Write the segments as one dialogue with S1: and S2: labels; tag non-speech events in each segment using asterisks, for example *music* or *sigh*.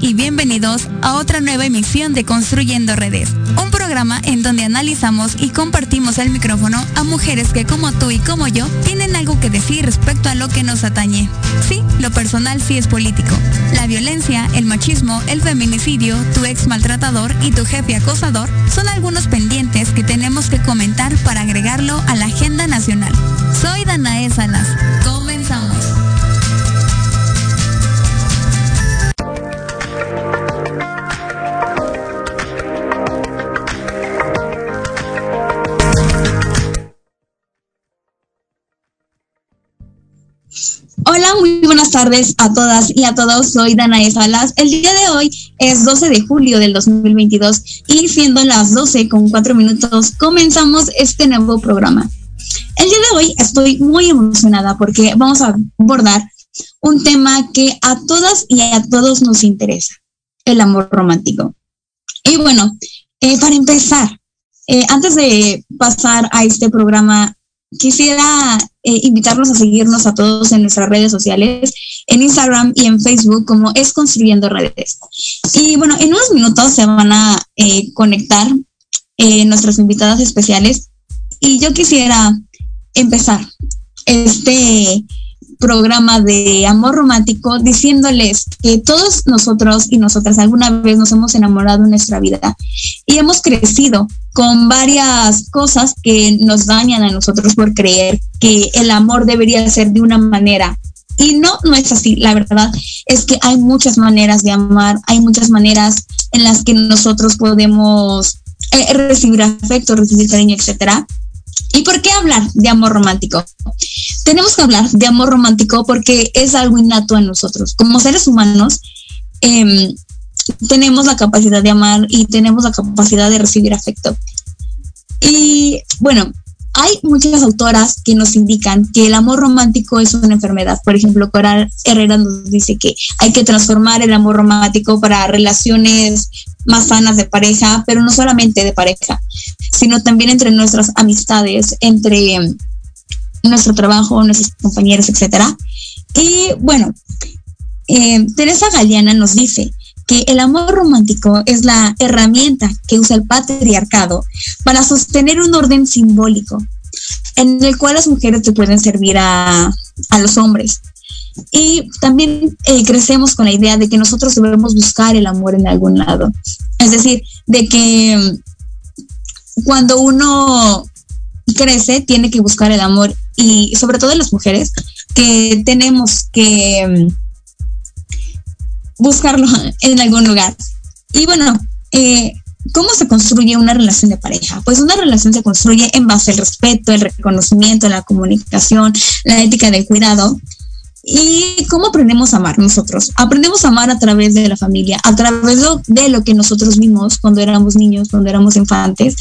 S1: Y bienvenidos a otra nueva emisión de Construyendo Redes, un programa en donde analizamos y compartimos el micrófono a mujeres que como tú y como yo tienen algo que decir respecto a lo que nos atañe. Sí, lo personal sí es político. La violencia, el machismo, el feminicidio, tu ex maltratador y tu jefe acosador son algunos pendientes que tenemos que comentar para agregarlo a la agenda nacional. Soy Danae Salas.
S2: Hola, muy buenas tardes a todas y a todos. Soy Danae Salas. El día de hoy es 12 de julio del 2022 y siendo las 12 con 4 minutos comenzamos este nuevo programa. El día de hoy estoy muy emocionada porque vamos a abordar un tema que a todas y a todos nos interesa, el amor romántico. Y bueno, eh, para empezar, eh, antes de pasar a este programa, quisiera eh, invitarlos a seguirnos a todos en nuestras redes sociales, en Instagram y en Facebook como es Construyendo Redes. Y bueno, en unos minutos se van a eh, conectar eh, nuestras invitadas especiales y yo quisiera empezar este programa de amor romántico diciéndoles que todos nosotros y nosotras alguna vez nos hemos enamorado en nuestra vida y hemos crecido con varias cosas que nos dañan a nosotros por creer que el amor debería ser de una manera. Y no, no es así. La verdad es que hay muchas maneras de amar, hay muchas maneras en las que nosotros podemos eh, recibir afecto, recibir cariño, etcétera. ¿Y por qué hablar de amor romántico? Tenemos que hablar de amor romántico porque es algo innato en nosotros. Como seres humanos, eh, tenemos la capacidad de amar y tenemos la capacidad de recibir afecto. Y bueno, hay muchas autoras que nos indican que el amor romántico es una enfermedad. Por ejemplo, Coral Herrera nos dice que hay que transformar el amor romántico para relaciones más sanas de pareja, pero no solamente de pareja, sino también entre nuestras amistades, entre nuestro trabajo, nuestros compañeros, etcétera. Y bueno, eh, Teresa Galeana nos dice que el amor romántico es la herramienta que usa el patriarcado para sostener un orden simbólico en el cual las mujeres te pueden servir a, a los hombres. Y también eh, crecemos con la idea de que nosotros debemos buscar el amor en algún lado. Es decir, de que cuando uno crece tiene que buscar el amor y sobre todo las mujeres que tenemos que buscarlo *laughs* en algún lugar. Y bueno, eh, ¿cómo se construye una relación de pareja? Pues una relación se construye en base al respeto, el reconocimiento, la comunicación, la ética del cuidado. ¿Y cómo aprendemos a amar nosotros? Aprendemos a amar a través de la familia, a través de lo que nosotros vimos cuando éramos niños, cuando éramos infantes,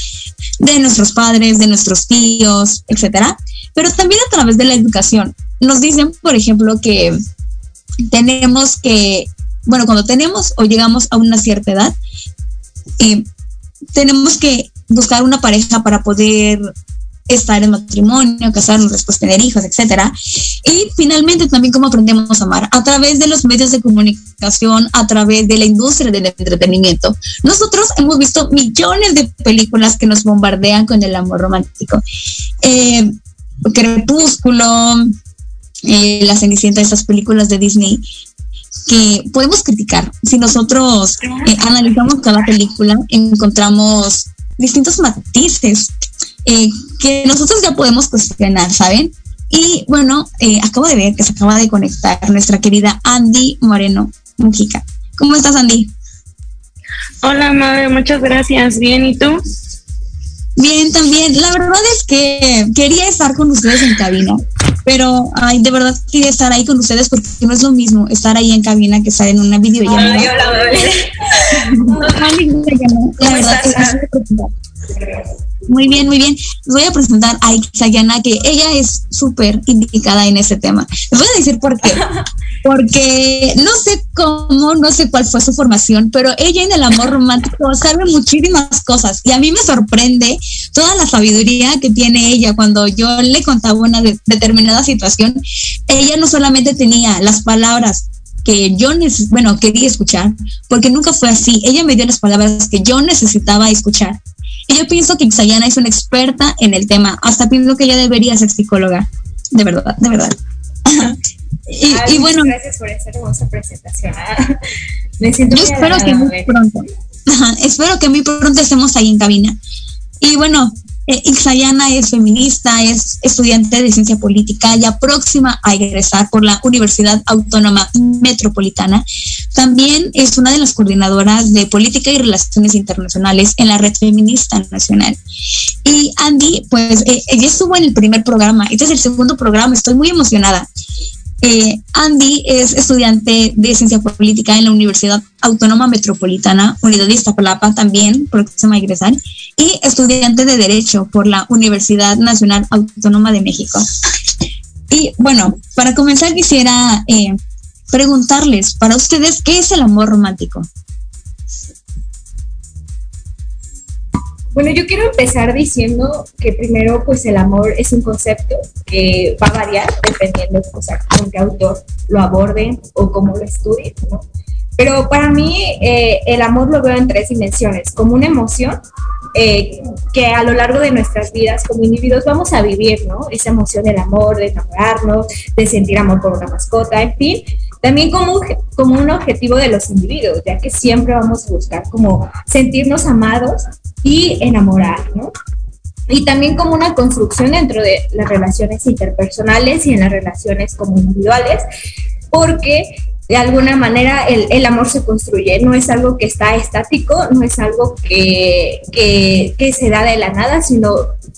S2: de nuestros padres, de nuestros tíos, etcétera, pero también a través de la educación. Nos dicen, por ejemplo, que tenemos que bueno, cuando tenemos o llegamos a una cierta edad, eh, tenemos que buscar una pareja para poder estar en matrimonio, casarnos, después tener hijos, etcétera. Y finalmente también cómo aprendemos a amar a través de los medios de comunicación, a través de la industria del entretenimiento. Nosotros hemos visto millones de películas que nos bombardean con el amor romántico. Eh, Crepúsculo, eh, La Cenicienta, esas películas de Disney que podemos criticar. Si nosotros eh, analizamos cada película, encontramos distintos matices eh, que nosotros ya podemos cuestionar, ¿saben? Y bueno, eh, acabo de ver que se acaba de conectar nuestra querida Andy Moreno Mujica. ¿Cómo estás, Andy?
S3: Hola, madre, muchas gracias. Bien, ¿y tú?
S2: Bien, también. La verdad es que quería estar con ustedes en cabina, pero ay, de verdad quería estar ahí con ustedes porque no es lo mismo estar ahí en cabina que estar en una videollamada. Ay, *laughs* la verdad muy bien, muy bien. Les voy a presentar a Ixayana, que ella es súper indicada en ese tema. Les voy a decir por qué. *laughs* porque no sé cómo, no sé cuál fue su formación, pero ella en el amor romántico sabe muchísimas cosas y a mí me sorprende toda la sabiduría que tiene ella cuando yo le contaba una determinada situación. Ella no solamente tenía las palabras que yo, bueno, quería escuchar, porque nunca fue así. Ella me dio las palabras que yo necesitaba escuchar. Y yo pienso que Xayana es una experta en el tema. Hasta pienso que ella debería ser psicóloga. De verdad, de verdad. *laughs*
S4: y, bueno. Gracias por esta hermosa presentación. *laughs* Me siento
S2: yo espero que muy pronto. espero que muy pronto estemos ahí en cabina. Y bueno, Ixayana es feminista, es estudiante de ciencia política, ya próxima a egresar por la Universidad Autónoma Metropolitana. También es una de las coordinadoras de política y relaciones internacionales en la Red Feminista Nacional. Y Andy, pues eh, ella estuvo en el primer programa, este es el segundo programa, estoy muy emocionada. Eh, Andy es estudiante de ciencia política en la Universidad Autónoma Metropolitana, Unidad de Iztapalapa también, próxima a egresar, y estudiante de Derecho por la Universidad Nacional Autónoma de México. Y bueno, para comenzar quisiera eh, preguntarles, para ustedes, ¿qué es el amor romántico?
S4: Bueno, yo quiero empezar diciendo que primero, pues el amor es un concepto que va a variar dependiendo o sea, con qué autor lo aborde o cómo lo estudie, ¿no? Pero para mí eh, el amor lo veo en tres dimensiones, como una emoción eh, que a lo largo de nuestras vidas como individuos vamos a vivir, ¿no? Esa emoción del amor, de enamorarnos, de sentir amor por una mascota, en fin, también como un, como un objetivo de los individuos, ya que siempre vamos a buscar como sentirnos amados y enamorar, ¿no? Y también como una construcción dentro de las relaciones interpersonales y en las relaciones como individuales, porque de alguna manera el, el, amor se construye, no es algo que está estático, no es algo que, que, se da de la nada, sino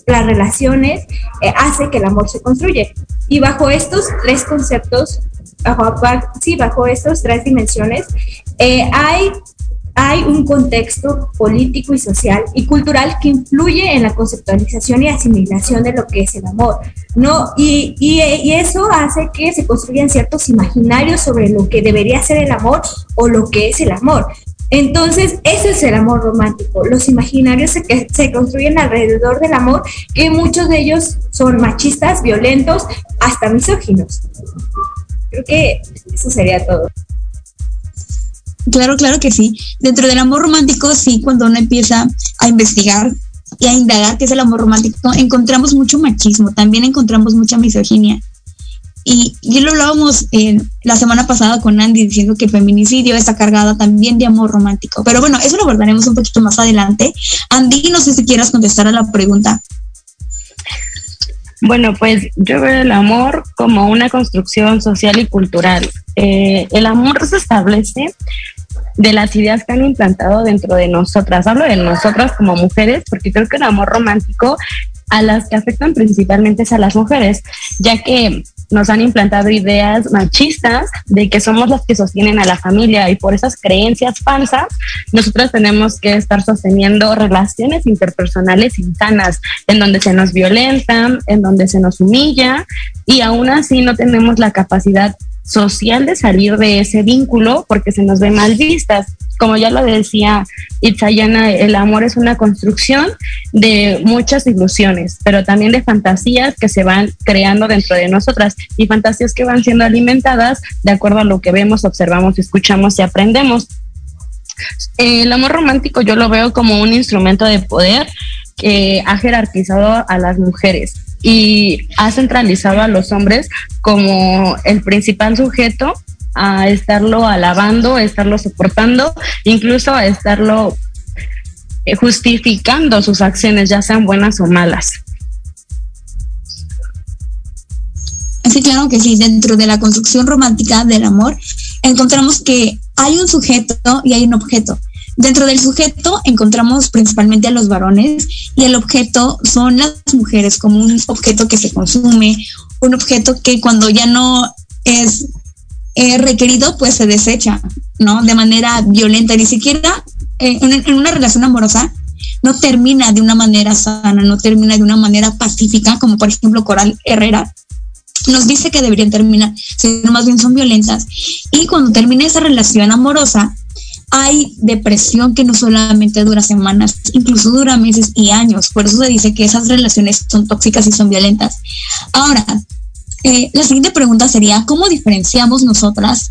S4: las relaciones eh, hace que el amor se construye. Y bajo estos tres conceptos, bajo, sí, bajo estas tres dimensiones, eh, hay hay un contexto político y social y cultural que influye en la conceptualización y asimilación de lo que es el amor, ¿no? Y, y, eso hace que se construyan ciertos imaginarios sobre lo que debería ser el amor o lo que es el amor. Entonces, ese es el amor romántico. Los imaginarios que se construyen alrededor del amor, que muchos de ellos son machistas, violentos, hasta misóginos. Creo que eso sería todo.
S2: Claro, claro que sí. Dentro del amor romántico, sí, cuando uno empieza a investigar y a indagar qué es el amor romántico, encontramos mucho machismo, también encontramos mucha misoginia. Y, y lo hablábamos la semana pasada con Andy diciendo que el feminicidio está cargado también de amor romántico. Pero bueno, eso lo abordaremos un poquito más adelante. Andy, no sé si quieras contestar a la pregunta.
S3: Bueno, pues yo veo el amor como una construcción social y cultural. Eh, el amor se establece de las ideas que han implantado dentro de nosotras. Hablo de nosotras como mujeres porque creo que el amor romántico a las que afectan principalmente es a las mujeres, ya que nos han implantado ideas machistas de que somos las que sostienen a la familia y por esas creencias falsas, nosotros tenemos que estar sosteniendo relaciones interpersonales insanas, en donde se nos violentan, en donde se nos humilla y aún así no tenemos la capacidad social de salir de ese vínculo porque se nos ve mal vistas. Como ya lo decía Itzayana, el amor es una construcción de muchas ilusiones, pero también de fantasías que se van creando dentro de nosotras y fantasías que van siendo alimentadas de acuerdo a lo que vemos, observamos, escuchamos y aprendemos. El amor romántico yo lo veo como un instrumento de poder que ha jerarquizado a las mujeres y ha centralizado a los hombres como el principal sujeto a estarlo alabando, a estarlo soportando, incluso a estarlo eh, justificando sus acciones, ya sean buenas o malas.
S2: Sí, claro que sí, dentro de la construcción romántica del amor encontramos que hay un sujeto y hay un objeto. Dentro del sujeto encontramos principalmente a los varones y el objeto son las mujeres como un objeto que se consume, un objeto que cuando ya no es requerido pues se desecha, ¿no? De manera violenta, ni siquiera eh, en, una relación amorosa no termina de una manera sana, no termina de una manera pacífica, como por ejemplo Coral Herrera, nos dice que deberían terminar, sino más bien son violentas. Y cuando termina esa relación amorosa, hay depresión que no solamente dura semanas, incluso dura meses y años. Por eso se dice que esas relaciones son tóxicas y son violentas. Ahora, eh, la siguiente pregunta sería, ¿cómo diferenciamos nosotras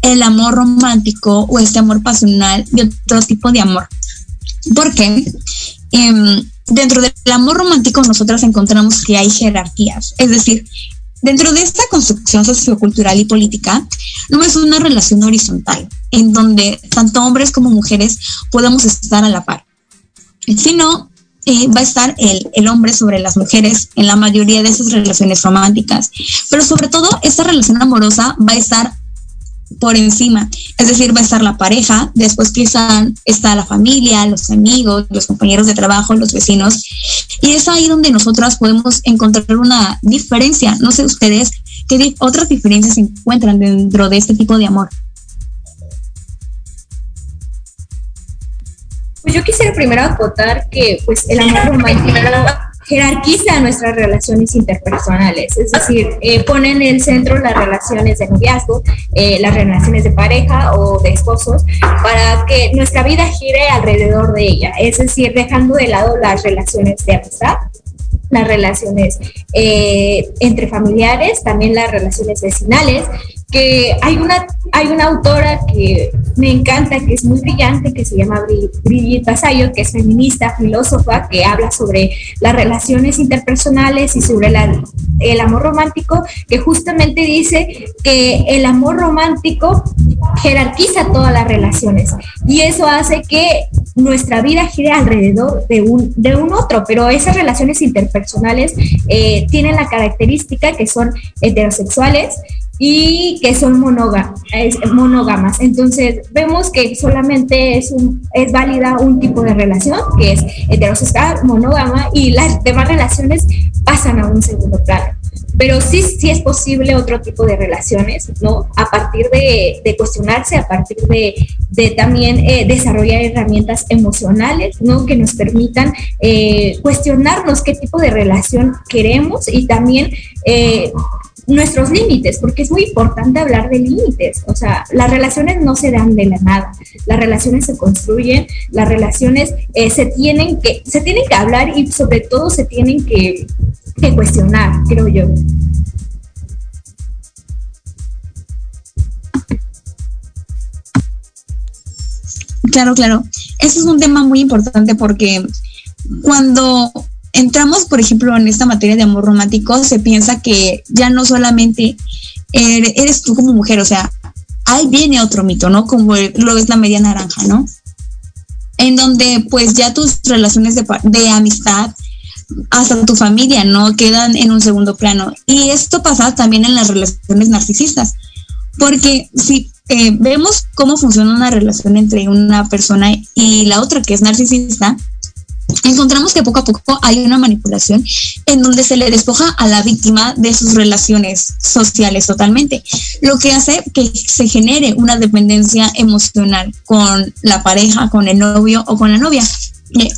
S2: el amor romántico o este amor pasional de otro tipo de amor? Porque em, dentro del amor romántico nosotras encontramos que hay jerarquías, es decir, dentro de esta construcción sociocultural y política, no es una relación horizontal, en donde tanto hombres como mujeres podemos estar a la par, sino eh, va a estar el, el, hombre sobre las mujeres en la mayoría de esas relaciones románticas, pero sobre todo esta relación amorosa va a estar por encima. Es decir, va a estar la pareja, después quizá está la familia, los amigos, los compañeros de trabajo, los vecinos. Y es ahí donde nosotras podemos encontrar una diferencia. No sé ustedes qué otras diferencias se encuentran dentro de este tipo de amor.
S4: Pues yo quisiera primero acotar que pues el amor romántico jerarquiza nuestras relaciones interpersonales, es decir, eh, pone en el centro las relaciones de noviazgo, eh, las relaciones de pareja o de esposos, para que nuestra vida gire alrededor de ella, es decir, dejando de lado las relaciones de amistad, las relaciones eh, entre familiares, también las relaciones vecinales, que hay una, hay una autora que me encanta, que es muy brillante, que se llama Brigitte Basayo, que es feminista, filósofa, que habla sobre las relaciones interpersonales y sobre el amor romántico, que justamente dice que el amor romántico jerarquiza todas las relaciones. Y eso hace que nuestra vida gire alrededor de un, de un otro, pero esas relaciones interpersonales eh, tienen la característica que son heterosexuales y que son monógamas. Entonces, vemos que solamente es, es válida un tipo de relación, que es heterosexual, monógama, y las demás relaciones pasan a un segundo plano. Pero sí, sí es posible otro tipo de relaciones, ¿no? A partir de, cuestionarse, a partir de, también eh, desarrollar herramientas emocionales, ¿no? Que nos permitan eh, cuestionarnos qué tipo de relación queremos y también eh, nuestros límites, porque es muy importante hablar de límites. O sea, las relaciones no se dan de la nada, las relaciones se construyen, las relaciones eh, se, tienen que, se tienen que hablar y sobre todo se tienen que, que cuestionar, creo yo.
S2: Claro, claro. Eso es un tema muy importante porque cuando entramos, por ejemplo, en esta materia de amor romántico, se piensa que ya no solamente eres tú como mujer, o sea, ahí viene otro mito, ¿no? Como lo es la media naranja, ¿no? En donde pues ya tus relaciones de, de amistad, hasta tu familia, ¿no? Quedan en un segundo plano. Y esto pasa también en las relaciones narcisistas, porque si eh, vemos cómo funciona una relación entre una persona y la otra que es narcisista, encontramos que poco a poco hay una manipulación en donde se le despoja a la víctima de sus relaciones sociales totalmente, lo que hace que se genere una dependencia emocional con la pareja, con el novio o con la novia. Eh,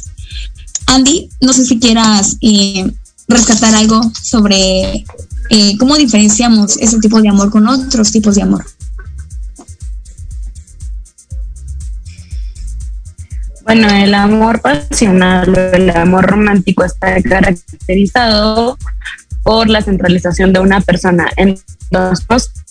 S2: Andy, no sé si quieras eh, rescatar algo sobre eh, cómo diferenciamos ese tipo de amor con otros tipos de amor.
S3: Bueno, el amor pasional o el amor romántico está caracterizado por la centralización de una persona en dos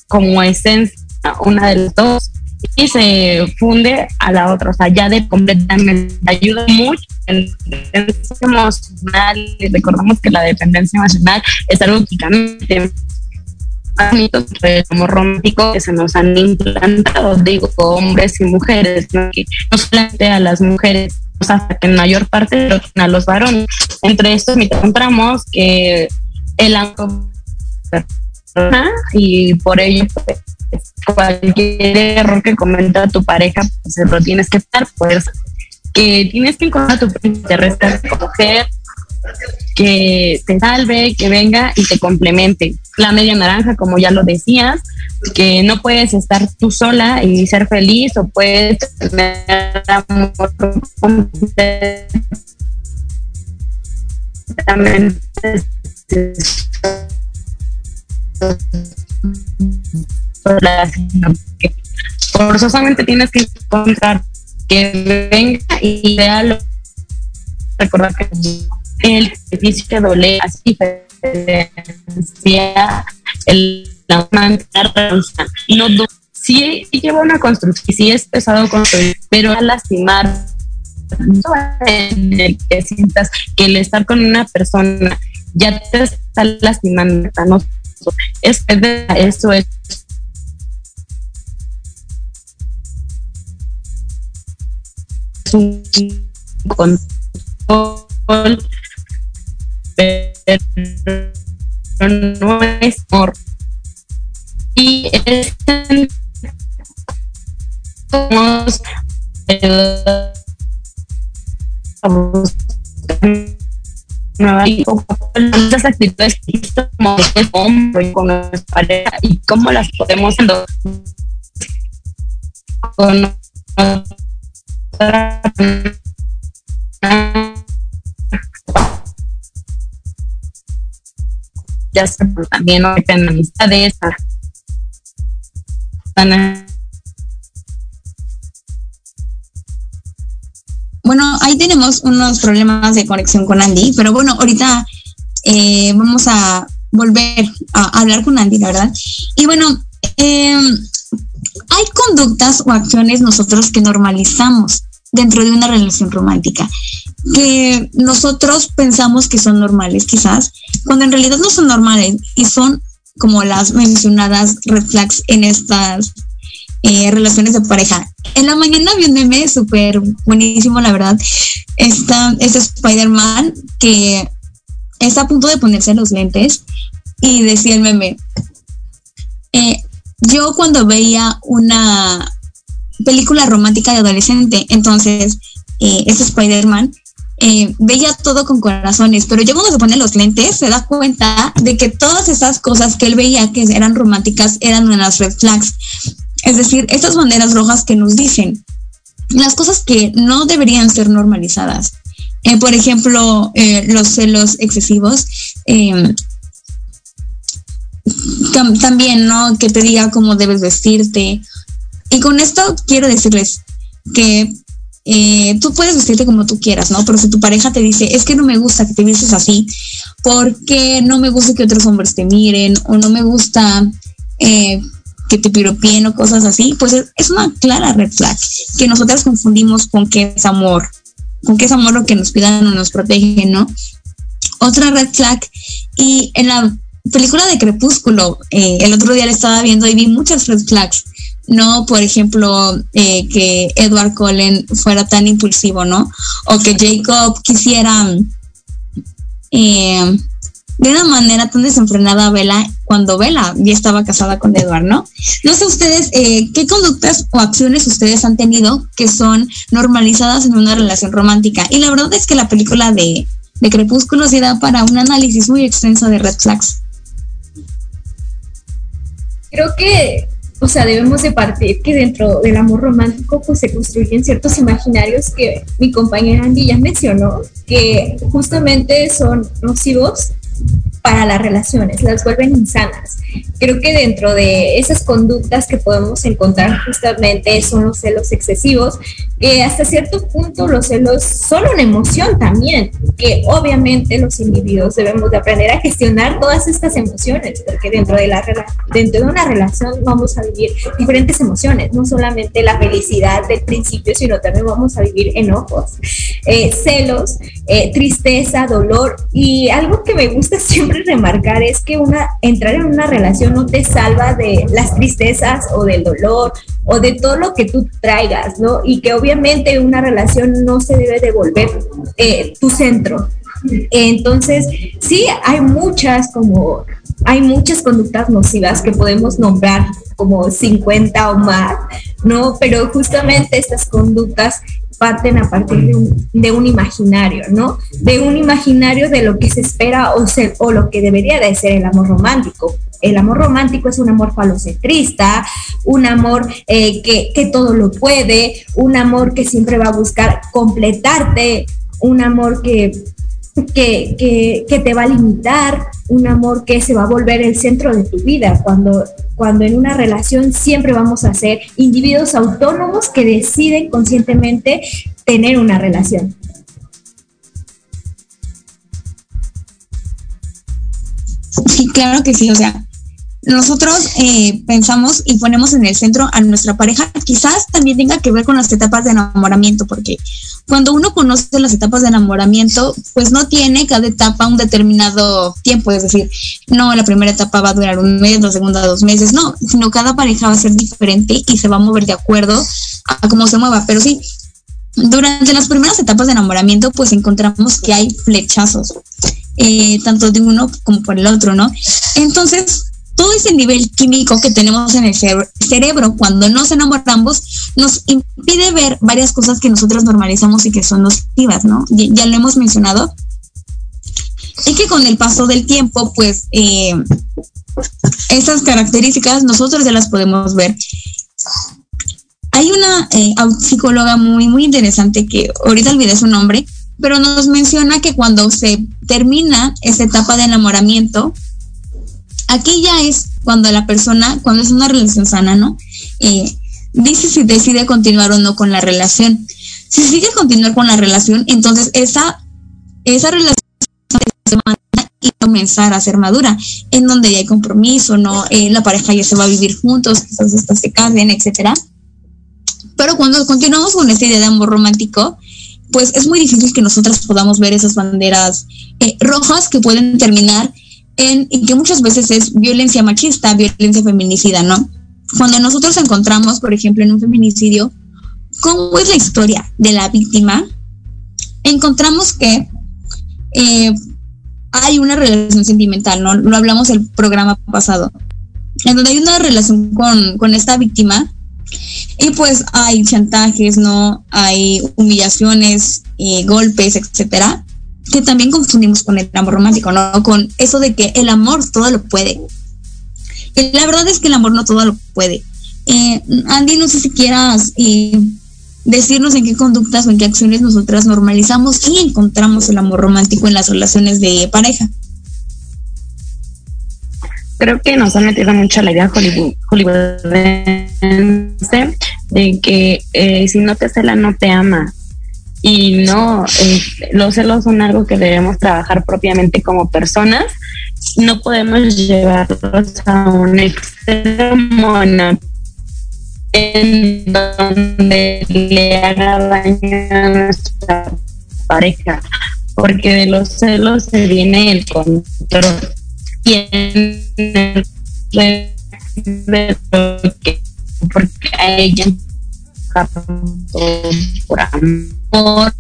S3: como esencia, una de las dos, y se funde a la otra, o sea, ya de completamente ayuda mucho en dependencia emocional. Recordamos que la dependencia emocional es algo que mitos amor romántico que se nos han implantado, digo, hombres y mujeres, no, solamente a las mujeres, hasta que en mayor parte a los varones. Entre estos encontramos que el amor y por ello pues, cualquier error que comenta tu pareja, pues lo tienes que estar, pues que tienes que encontrar tu te rescate mujer, que te salve, que venga y te complemente. La media naranja, como ya lo decías, que no puedes estar tú sola y ser feliz o puedes tener amor forzosamente tienes que encontrar que venga y vea recordar que el edificio doble así el la no sí, lleva una construcción, sí es pesado construir, pero a lastimar que sientas que el estar con una persona ya te está lastimando, ¿no? Es, eso es un control, pero no es por y es somos nuevas actitudes como hombre con nuestra pareja y cómo las podemos con ya sea también no en amistades
S2: bueno, ahí tenemos unos problemas de conexión con Andy, pero bueno, ahorita eh, vamos a volver a hablar con Andy, la verdad. Y bueno, em, hay conductas o acciones nosotros que normalizamos dentro de una relación romántica, que nosotros pensamos que son normales quizás, cuando en realidad no son normales y son como las mencionadas red flags en estas eh, relaciones de pareja. En la mañana vi un meme súper buenísimo, la verdad. Está este Spider-Man que está a punto de ponerse los lentes y decía el meme, eh, yo cuando veía una película romántica de adolescente, entonces eh, este Spider-Man eh, veía todo con corazones, pero ya cuando se pone los lentes se da cuenta de que todas esas cosas que él veía que eran románticas eran unas red flags. Es decir, estas banderas rojas que nos dicen las cosas que no deberían ser normalizadas. Eh, por ejemplo, eh, los celos excesivos. Em, también, ¿no? Que te diga cómo debes vestirte. Y con esto quiero decirles que eh, tú puedes vestirte como tú quieras, ¿no? Pero si tu pareja te dice, es que no me gusta que te vistes así, porque no me gusta que otros hombres te miren, o no me gusta eh, que te piropien o cosas así, pues es, una clara red flag que nosotras confundimos con que es amor, con que es amor lo que nos cuidan o nos protege, ¿no? Otra red flag, y en la película de Crepúsculo, eh, el otro día le estaba viendo y vi muchas red flags no, por ejemplo, eh, que Edward Cullen fuera tan impulsivo, ¿no? O que Jacob quisiera eh, de una manera tan desenfrenada a Bella cuando Bella ya estaba casada con Edward, ¿no? No sé ustedes eh, qué conductas o acciones ustedes han tenido que son normalizadas en una relación romántica. Y la verdad es que la película de, de Crepúsculo se da para un análisis muy extenso de red flags.
S4: Creo que o sea, debemos de partir que dentro del amor romántico pues se construyen ciertos imaginarios que mi compañera Andy ya mencionó, que justamente son nocivos para las relaciones, las vuelven insanas. Creo que dentro de esas conductas que podemos encontrar justamente son los celos excesivos, que hasta cierto punto los celos son una emoción también, que obviamente los individuos debemos de aprender a gestionar todas estas emociones, porque dentro de, la, dentro de una relación vamos a vivir diferentes emociones, no solamente la felicidad del principio, sino también vamos a vivir enojos, eh, celos, eh, tristeza, dolor, y algo que me gusta *laughs* siempre remarcar es que una, entrar en una relación no te salva de las tristezas o del dolor o de todo lo que tú traigas, ¿no? Y que obviamente una relación no se debe devolver eh, tu centro. Entonces, sí, hay muchas como, hay muchas conductas nocivas que podemos nombrar como 50 o más, ¿no? Pero justamente estas conductas parten a partir de un, de imaginario, ¿no? De un imaginario de lo que se espera o, ser, o lo que debería de ser el amor romántico. El amor romántico es un amor falocentrista, un amor eh, que, que todo lo puede, un amor que siempre va a buscar completarte, un amor que que, que, te va a limitar, un amor que se va a volver el centro de tu vida, cuando, cuando en una relación siempre vamos a ser individuos autónomos que deciden conscientemente tener una relación.
S2: Sí, claro que sí, o sea, nosotros eh, pensamos y ponemos en el centro a nuestra pareja, quizás también tenga que ver con las etapas de enamoramiento, porque cuando uno conoce las etapas de enamoramiento, pues no tiene cada etapa un determinado tiempo, es decir, no, la primera etapa va a durar un mes, la segunda dos meses, no, sino cada pareja va a ser diferente y se va a mover de acuerdo a cómo se mueva, pero sí, durante las primeras etapas de enamoramiento, pues encontramos que hay flechazos, eh, tanto de uno como por el otro, ¿no? Entonces, todo ese nivel químico que tenemos en el cerebro cuando nos enamoramos nos impide ver varias cosas que nosotros normalizamos y que son nocivas, ¿no? Ya, lo hemos mencionado. Y que con el paso del tiempo, pues, eh, esas características nosotros ya las podemos ver. Hay una eh, psicóloga muy, muy interesante que ahorita olvidé su nombre, pero nos menciona que cuando se termina esa etapa de enamoramiento, aquí ya es cuando la persona, cuando es una relación sana, ¿no? Eh, dice si decide continuar o no con la relación. Si sigue continuar con la relación, entonces esa, esa relación se y comenzar a ser madura, en donde ya hay compromiso, ¿no? Eh, la pareja ya se va a vivir juntos, quizás hasta se casen, etcétera. Pero cuando continuamos con esta idea de amor romántico, pues es muy difícil que nosotras podamos ver esas banderas eh, rojas que pueden terminar en, que muchas veces es violencia machista, violencia feminicida, ¿no? Cuando nosotros encontramos, por ejemplo, en un feminicidio, cómo es la historia de la víctima, encontramos que eh, hay una relación sentimental, ¿no? Lo hablamos el programa pasado, en donde hay una relación con, con esta víctima y pues hay chantajes, ¿no? Hay humillaciones, y golpes, etcétera que también confundimos con el amor romántico, ¿no? Con eso de que el amor todo lo puede. la verdad es que el amor no todo lo puede. Eh, Andy, no sé si quieras eh, decirnos en qué conductas o en qué acciones nosotras normalizamos y encontramos el amor romántico en las relaciones de pareja.
S3: Creo que nos han metido mucho la idea hollywoodense de que eh, si no te cela no te ama y no, eh, los celos son algo que debemos trabajar propiamente como personas. No podemos llevarlos a un extremo en donde le haga daño a nuestra pareja, porque de los celos se viene el control. Y porque a ella por amor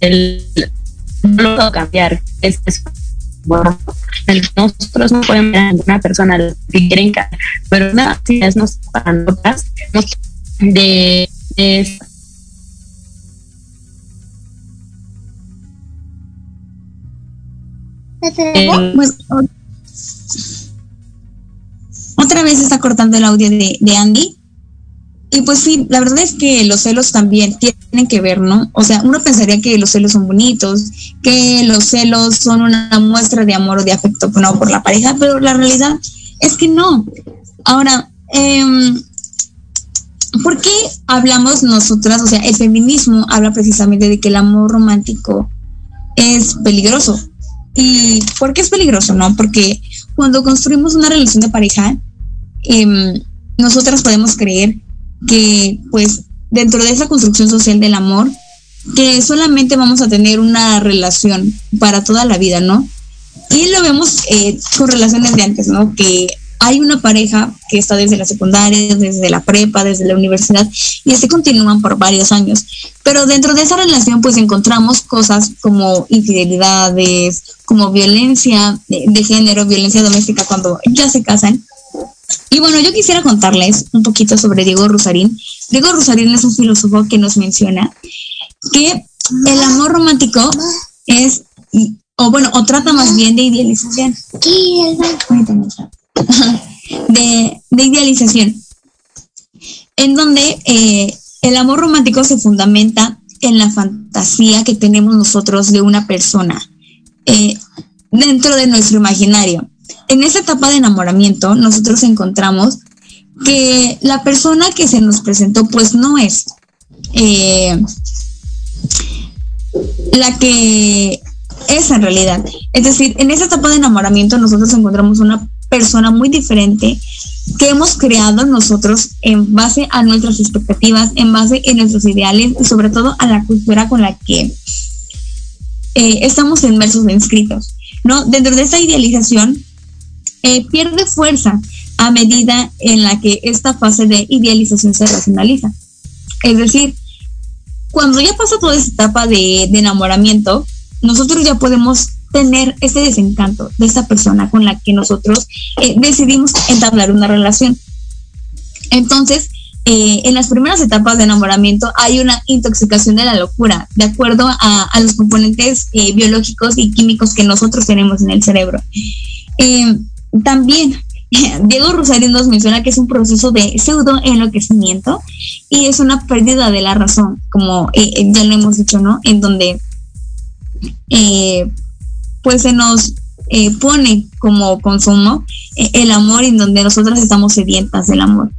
S3: el no cambiar es, bueno nosotros no podemos ver a una persona que quieren pero nada si es nos de, de
S2: otra vez está cortando el audio de Andy. Y pues sí, la verdad es que los celos también tienen que ver, ¿no? O sea, uno pensaría que los celos son bonitos, que los celos son una muestra de amor o de afecto no, por la pareja, pero la realidad es que no. Ahora, eh, ¿por qué hablamos nosotras? O sea, el feminismo habla precisamente de que el amor romántico es peligroso. ¿Y por qué es peligroso? No, porque cuando construimos una relación de pareja, eh, nosotras podemos creer que pues dentro de esa construcción social del amor, que solamente vamos a tener una relación para toda la vida, ¿no? Y lo vemos eh, con relaciones de antes, ¿no? Que hay una pareja que está desde la secundaria, desde la prepa, desde la universidad, y así continúan por varios años. Pero dentro de esa relación, pues encontramos cosas como infidelidades, como violencia de género, violencia doméstica cuando ya se casan, y bueno, yo quisiera contarles un poquito sobre Diego Rusarín. Diego Rusarín es un filósofo que nos menciona que el amor romántico es, o bueno, o trata más bien de idealización. *laughs* De, de idealización. En donde eh, el amor romántico se fundamenta en la fantasía que tenemos nosotros de una persona eh, dentro de nuestro imaginario. En esa etapa de enamoramiento, nosotros encontramos que la persona que se nos presentó, pues no es eh, la que es en realidad. Es decir, en esa etapa de enamoramiento nosotros encontramos una persona muy diferente que hemos creado nosotros en base a nuestras expectativas, en base a nuestros ideales y sobre todo a la cultura con la que eh, estamos inmersos e inscritos. ¿no? Dentro de esa idealización eh, pierde fuerza a medida en la que esta fase de idealización se racionaliza. Es decir, cuando ya pasa toda esa etapa de, enamoramiento, nosotros ya podemos tener ese desencanto de esa persona con la que nosotros eh, decidimos entablar una relación. Entonces, eh, en las primeras etapas de enamoramiento hay una intoxicación de la locura, de acuerdo a, los componentes biológicos y químicos que nosotros tenemos en el cerebro. También *laughs* Diego Rosario nos menciona que es un proceso de pseudo enloquecimiento y es una pérdida de la razón, como eh, eh, ya lo hemos dicho, ¿no? En donde eh, pues se nos pone como consumo el amor en donde nosotras estamos sedientas del amor.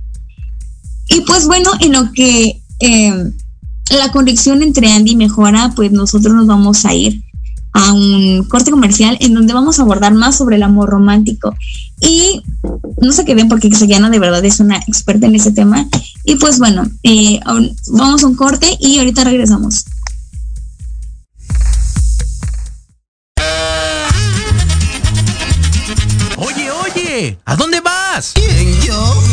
S2: Y pues bueno, en lo que la conexión entre Andy mejora, pues nosotros nos vamos a ir a un corte comercial en donde vamos a abordar más sobre el amor romántico. Y no se queden porque Xayana de verdad es una experta en ese tema. Y pues bueno, eh, vamos a un corte y ahorita regresamos.
S5: Oye, oye, ¿a dónde vas?
S6: ¿Quién, yo?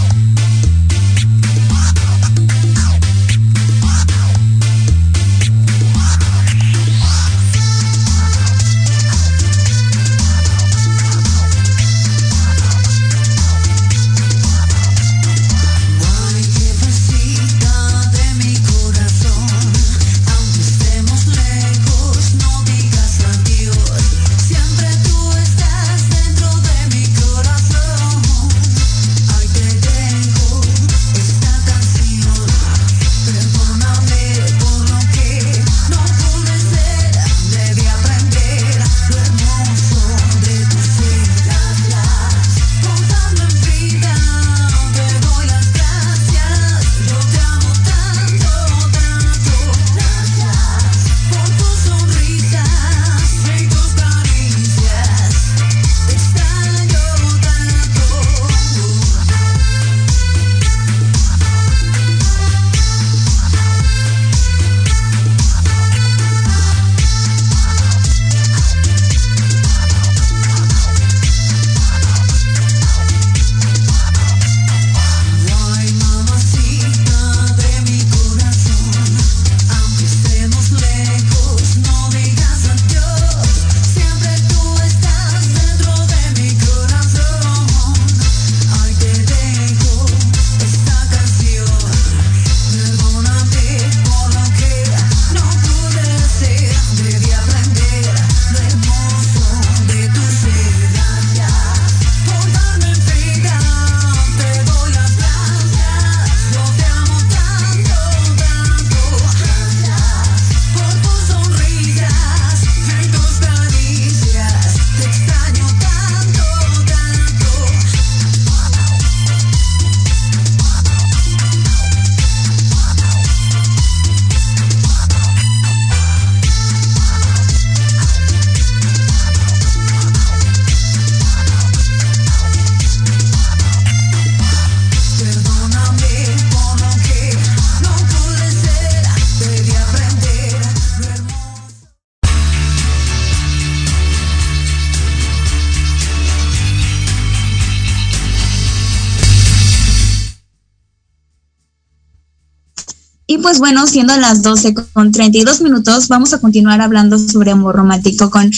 S2: Pues bueno, siendo las 12 con 32 minutos, vamos a continuar hablando sobre amor romántico con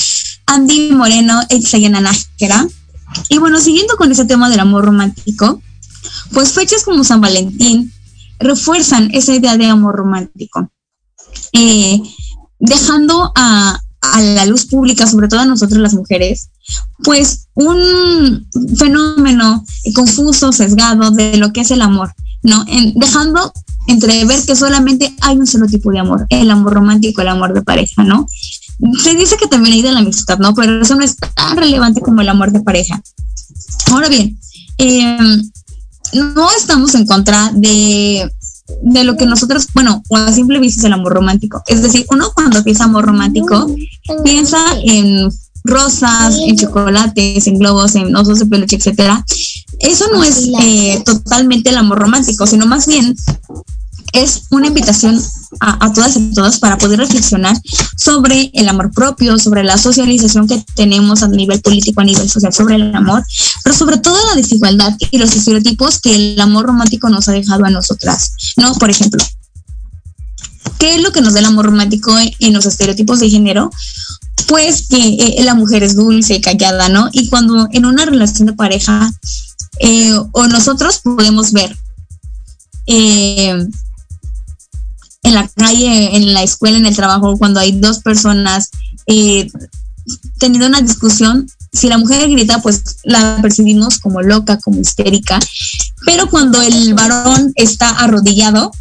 S2: Andy Moreno, Exayana Nájera. Y bueno, siguiendo con ese tema del amor romántico, pues fechas como San Valentín refuerzan esa idea de amor romántico. Eh, dejando a, a la luz pública, sobre todo a nosotros las mujeres, pues un fenómeno confuso, sesgado de lo que es el amor, ¿no? En, dejando entrever que solamente hay un solo tipo de amor, el amor romántico, el amor de pareja, ¿no? Se dice que también hay de la amistad, ¿no? Pero eso no es tan relevante como el amor de pareja. Ahora bien, eh, no estamos en contra de, de lo que nosotros, bueno, o a simple vista es el amor romántico. Es decir, uno cuando piensa amor romántico, piensa en rosas, en chocolates, en globos, en osos de peluche, etcétera. Eso no es eh, totalmente el amor romántico, sino más bien es una invitación a, todas y todos para poder reflexionar sobre el amor propio, sobre la socialización que tenemos a nivel político, a nivel social, sobre el amor, pero sobre todo la desigualdad y los estereotipos que el amor romántico nos ha dejado a nosotras, ¿no? Por ejemplo, ¿qué es lo que nos da el amor romántico en los estereotipos de género? Pues que eh, la mujer es dulce, callada, ¿no? Y cuando en una relación de pareja, eh, o nosotros podemos ver eh, en la calle, en la escuela, en el trabajo, cuando hay dos personas eh, teniendo una discusión, si la mujer grita, pues la percibimos como loca, como histérica, pero cuando el varón está arrodillado,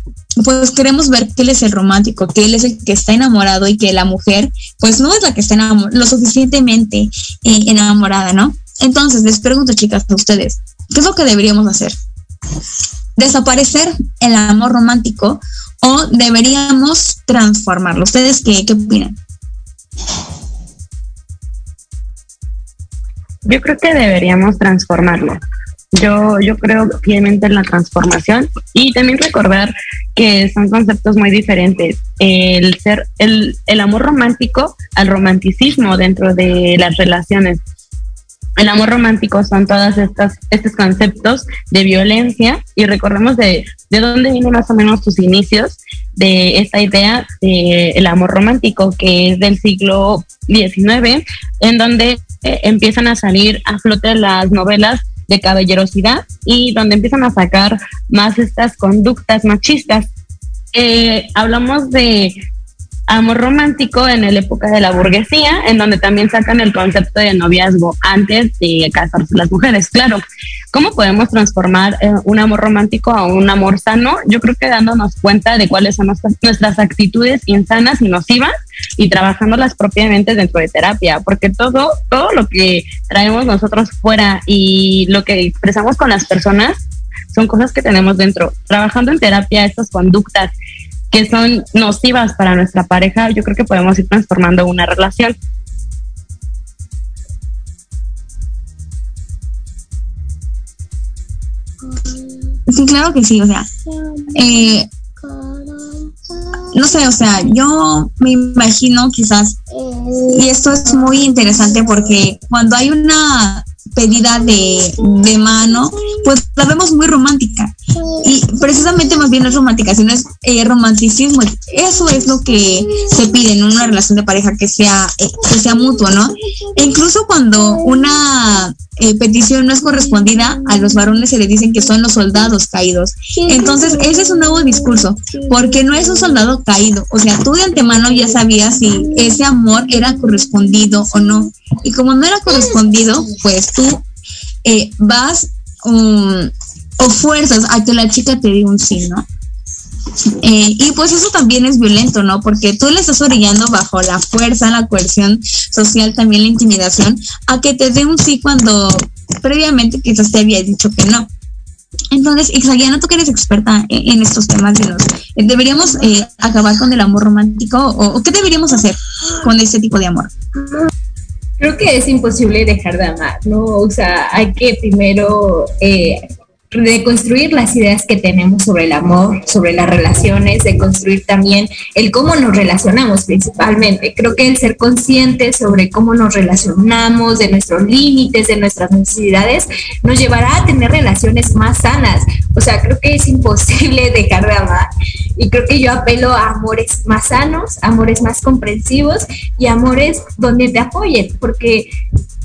S2: pues queremos ver que él es el romántico, que él es el que está enamorado y que la mujer, pues no es la que está lo suficientemente eh, enamorada, ¿no? Entonces, les pregunto, chicas, a ustedes, ¿qué es lo que deberíamos hacer? ¿Desaparecer el amor romántico o deberíamos transformarlo? ¿Ustedes qué, qué opinan?
S3: Yo creo que deberíamos transformarlo. Yo, yo creo fielmente en la transformación y también recordar que son conceptos muy diferentes. El ser, el, el amor romántico al romanticismo dentro de las relaciones el amor romántico son todas estas estos conceptos de violencia y recordemos de, de dónde vienen más o menos sus inicios de esta idea del amor romántico que es del siglo XIX en donde eh, empiezan a salir a flote las novelas de caballerosidad y donde empiezan a sacar más estas conductas machistas. Eh, hablamos de amor romántico en la época de la burguesía, en donde también sacan el concepto de noviazgo antes de casarse las mujeres. Claro, ¿cómo podemos transformar eh, un amor romántico a un amor sano? Yo creo que dándonos cuenta de cuáles son nuestras, actitudes insanas y nocivas y trabajándolas propiamente dentro de terapia, porque todo, todo lo que traemos nosotros fuera y lo que expresamos con las personas son cosas que tenemos dentro. Trabajando en terapia, estas conductas que son nocivas para nuestra pareja, yo creo que podemos ir transformando una relación.
S2: Sí, claro que sí, o sea, eh, no sé, o sea, yo me imagino quizás, y esto es muy interesante porque cuando hay una pedida de, de mano, pues la vemos muy romántica. Y precisamente más bien no es romántica, sino es eh, romanticismo. Eso es lo que se pide en una relación de pareja, que sea, eh, que sea mutuo, ¿no? E incluso cuando una eh, petición no es correspondida, a los varones se les dicen que son los soldados caídos. Entonces, ese es un nuevo discurso, porque no es un soldado caído. O sea, tú de antemano ya sabías si ese amor era correspondido o no. Y como no era correspondido, pues tú vas um, o fuerzas a que la chica te diga un sí, ¿no? Eh, y pues eso también es violento, ¿no? Porque tú le estás orillando bajo la fuerza, la coerción social, también la intimidación, a que te dé un sí cuando previamente quizás te había dicho que no. Entonces, Ixayana, tú que eres experta en, estos temas, de los, eh, ¿deberíamos eh, acabar con el amor romántico o, o, qué deberíamos hacer con este tipo de amor?
S4: Creo que es imposible dejar de amar, ¿no? O sea, hay que primero de construir las ideas que tenemos sobre el amor, sobre las relaciones, de construir también el cómo nos relacionamos principalmente. Creo que el ser consciente sobre cómo nos relacionamos, de nuestros límites, de nuestras necesidades, nos llevará a tener relaciones más sanas. O sea, creo que es imposible *laughs* dejar de amar y creo que yo apelo a amores más sanos, amores más comprensivos y amores donde te apoyen, porque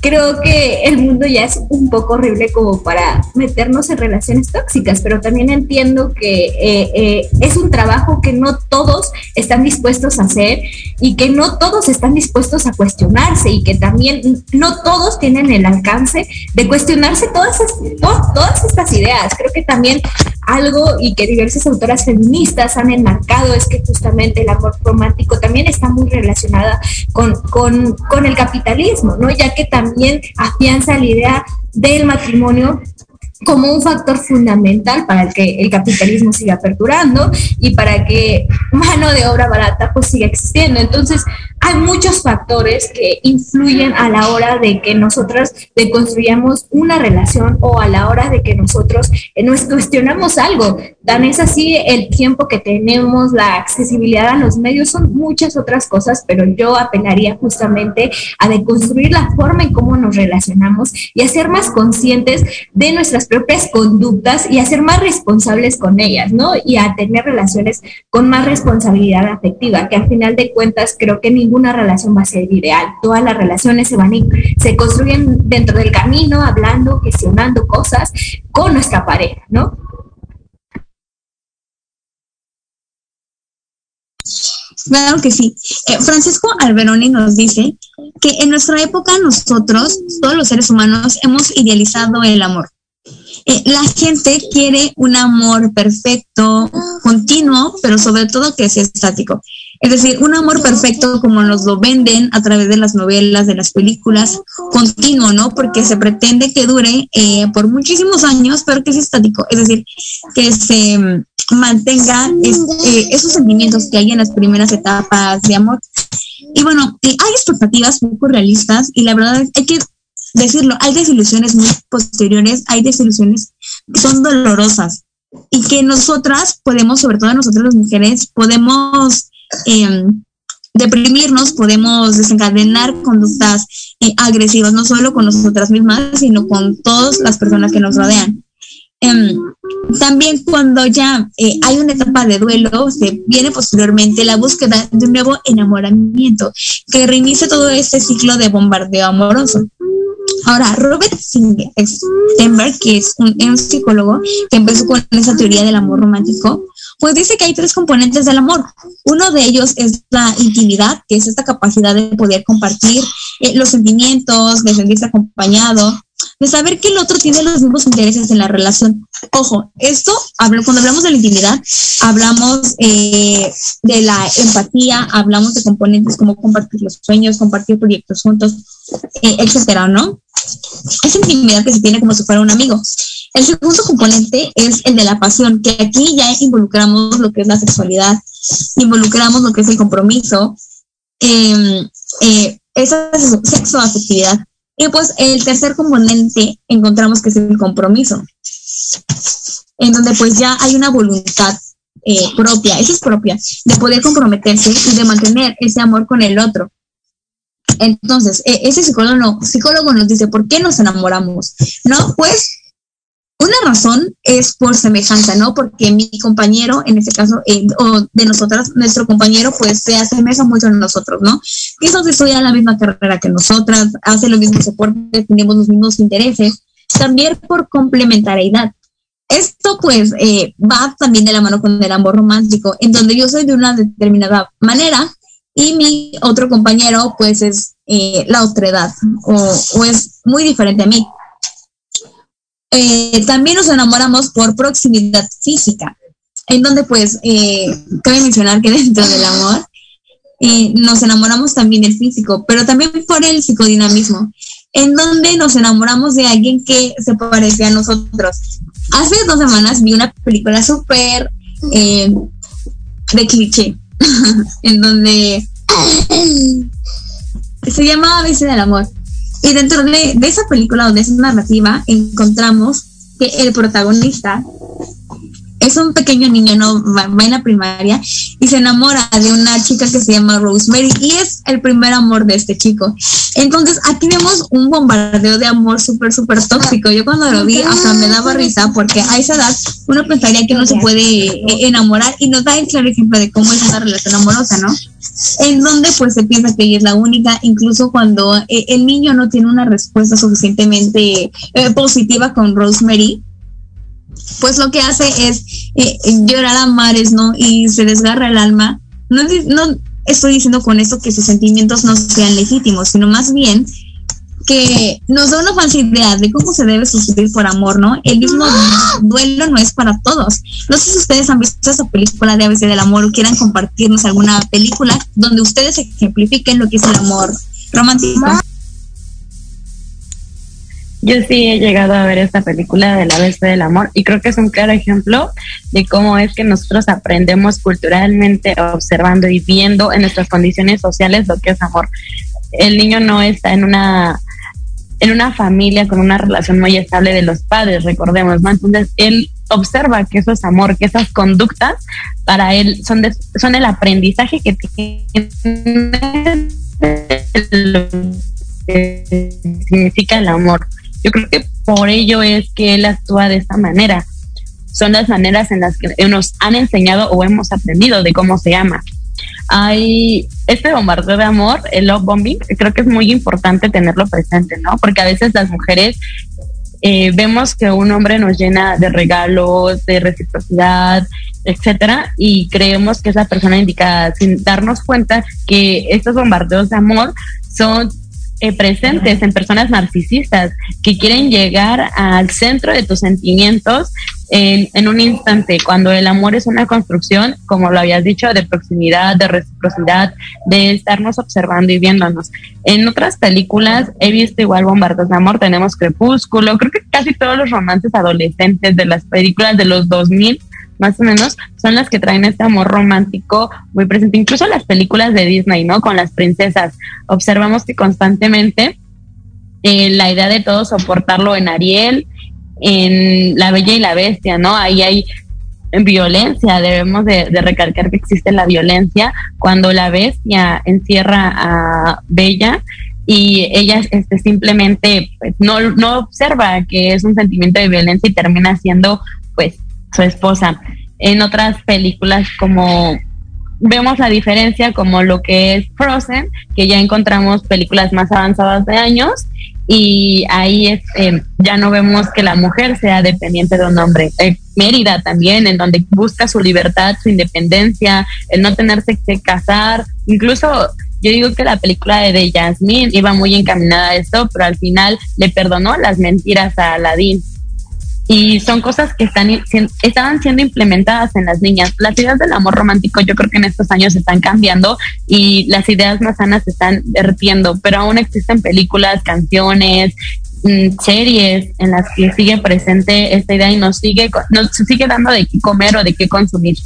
S4: creo que el mundo ya es un poco horrible como para meternos en relaciones tóxicas, pero también entiendo que eh, eh, es un trabajo que no todos están dispuestos a hacer y que no todos están dispuestos a cuestionarse y que también no todos tienen el alcance de cuestionarse todas, todas estas ideas. Creo que también algo y que diversas autoras feministas han enmarcado es que justamente el amor romántico también está muy relacionada con, con, con el capitalismo, ¿no? Ya que también afianza la idea del matrimonio como un factor fundamental para que el capitalismo siga perdurando y para que mano de obra barata pues siga existiendo. Entonces, hay muchos factores que influyen a la hora de que nosotros construyamos una relación o a la hora de que nosotros eh, nos cuestionamos algo. Tan es así el tiempo que tenemos, la accesibilidad a los medios, son muchas otras cosas, pero yo apelaría justamente a deconstruir la forma en cómo nos relacionamos y a ser más conscientes de nuestras propias conductas y a ser más responsables con ellas, ¿no? Y a tener relaciones con más responsabilidad afectiva, que al final de cuentas creo que ninguna relación va a ser ideal. Todas las relaciones se van se construyen dentro del camino, hablando, gestionando cosas con nuestra pareja, ¿no?
S2: Claro que sí. Francisco Alberoni nos dice que en nuestra época nosotros, todos los seres humanos, hemos idealizado el amor. Eh, la gente quiere un amor perfecto, continuo, pero sobre todo que sea estático. Es decir, un amor perfecto como nos lo venden a través de las novelas, de las películas, continuo, ¿no? Porque se pretende que dure eh, por muchísimos años, pero que sea estático. Es decir, que se mm, mantenga eh, esos sentimientos que hay en las primeras etapas de amor. Y bueno, hay expectativas poco realistas y la verdad es que decirlo, hay desilusiones muy posteriores, hay desilusiones que son dolorosas y que nosotras podemos, sobre todo nosotras las mujeres, podemos em, deprimirnos, podemos desencadenar conductas eh, agresivas, no solo con nosotras mismas, sino con todas las personas que nos rodean. Em, también cuando ya eh, hay una etapa de duelo, se viene posteriormente la búsqueda de un nuevo enamoramiento que reinicia todo este ciclo de bombardeo amoroso. Ahora, Robert Stenberg, que es un, psicólogo que empezó con esa teoría del amor romántico, pues dice que hay tres componentes del amor. Uno de ellos es la intimidad, que es esta capacidad de poder compartir eh, los sentimientos, de sentirse acompañado, de saber que el otro tiene los mismos intereses en la relación. Ojo, esto, cuando hablamos de la intimidad, hablamos eh, de la empatía, hablamos de componentes como compartir los sueños, compartir proyectos juntos, eh, etcétera, ¿no? Esa intimidad que se tiene como si fuera un amigo. El segundo componente es el de la pasión, que aquí ya involucramos lo que es la sexualidad, involucramos lo que es el compromiso, em, eh, esa sexo afectividad. Y pues el tercer componente encontramos que es el compromiso, en donde pues ya hay una voluntad eh, propia, esa es propia, de poder comprometerse y de mantener ese amor con el otro. Entonces, e, ese psicólogo, psicólogo nos dice, ¿por qué nos enamoramos? No, pues una razón es por semejanza, ¿no? Porque mi compañero, en este caso, eh, o de nosotras, nuestro compañero, pues se asemeja mucho a nosotros, ¿no? Quizás estudia la misma carrera que nosotras, hace los mismos deportes, tenemos los mismos intereses, también por complementariedad. Esto pues eh, va también de la mano con el amor romántico, en donde yo soy de una determinada manera y mi otro compañero pues es eh, la otra edad o, o es muy diferente a mí. Eh, también nos enamoramos por proximidad física, en donde pues eh, cabe mencionar que *laughs* dentro del amor eh, nos enamoramos también del físico, pero también por el psicodinamismo, en donde nos enamoramos de alguien que se parece a nosotros. Hace dos semanas vi una película súper de cliché, *laughs* en donde se llama A del amor. Y dentro de, esa película, donde es narrativa, encontramos que el protagonista es un pequeño niño, ¿no? Va, en la primaria y se enamora de una chica que se llama Rosemary y es el primer amor de este chico. Entonces, aquí vemos un bombardeo de amor súper, súper tóxico. Yo cuando lo vi hasta me daba risa porque a esa edad uno pensaría que no se puede eh, enamorar y nos da el claro ejemplo de cómo es una relación amorosa, ¿no? En donde pues se piensa que ella es la única, incluso cuando eh, el niño no tiene una respuesta suficientemente eh, positiva con Rosemary, pues lo que hace es llorar a mares, ¿no? Y se desgarra el alma. No, no estoy diciendo con esto que sus sentimientos no sean legítimos, sino más bien que nos da una falsa idea de cómo se debe sufrir por amor, ¿no? El mismo duelo no es para todos. No sé si ustedes han visto esa película de ABC del amor o quieran compartirnos alguna película donde ustedes ejemplifiquen lo que es el amor romántico.
S3: Yo sí he llegado a ver esta película de la ABC del amor y creo que es un claro ejemplo de cómo es que nosotros aprendemos culturalmente observando y viendo en nuestras condiciones sociales lo que es amor. El niño no está en una en una familia con una relación muy estable de los padres, recordemos, ¿no? Entonces él observa que eso es amor, que esas conductas para él son, son el aprendizaje que tiene significa el amor. Yo creo que por ello es que él actúa de esta manera. Son las maneras en las que nos han enseñado o hemos aprendido de cómo se ama hay este bombardeo de amor, el love bombing, creo que es muy importante tenerlo presente, ¿no? Porque a veces las mujeres eh, vemos que un hombre nos llena de regalos, de reciprocidad, etcétera, y creemos que es la persona indicada, sin darnos cuenta que estos bombardeos de amor son eh, presentes en personas narcisistas que quieren llegar al centro de tus sentimientos en, un instante, cuando el amor es una construcción, como lo habías dicho, de proximidad, de reciprocidad, de estarnos observando y viéndonos. En otras películas he visto igual bombardos de amor, tenemos Crepúsculo, creo que casi todos los romances adolescentes de las películas de los 2000 más o menos, son las que traen este amor romántico muy presente. Incluso las películas de Disney, ¿no? Con las princesas. Observamos que constantemente eh, la idea de todo soportarlo en Ariel, en La Bella y la Bestia, ¿no? Ahí hay violencia, debemos de, recalcar que existe la violencia cuando la bestia encierra a Bella y ella este, simplemente pues, no, no observa que es un sentimiento de violencia y termina siendo pues su esposa. En otras películas como vemos la diferencia como lo que es Frozen, que ya encontramos películas más avanzadas de años y ahí este, ya no vemos que la mujer sea dependiente de un hombre. Eh, Mérida también, en donde busca su libertad, su independencia, el no tenerse que casar, incluso yo digo que la película de Jasmine iba muy encaminada a esto, pero al final le perdonó las mentiras a Aladdin y son cosas que están estaban siendo implementadas en las niñas. Las ideas del amor romántico yo creo que en estos años están cambiando y las ideas más sanas se están vertiendo, pero aún existen películas, canciones, mm, series en las que sigue presente esta idea y nos sigue nos sigue dando de qué comer o de qué consumir.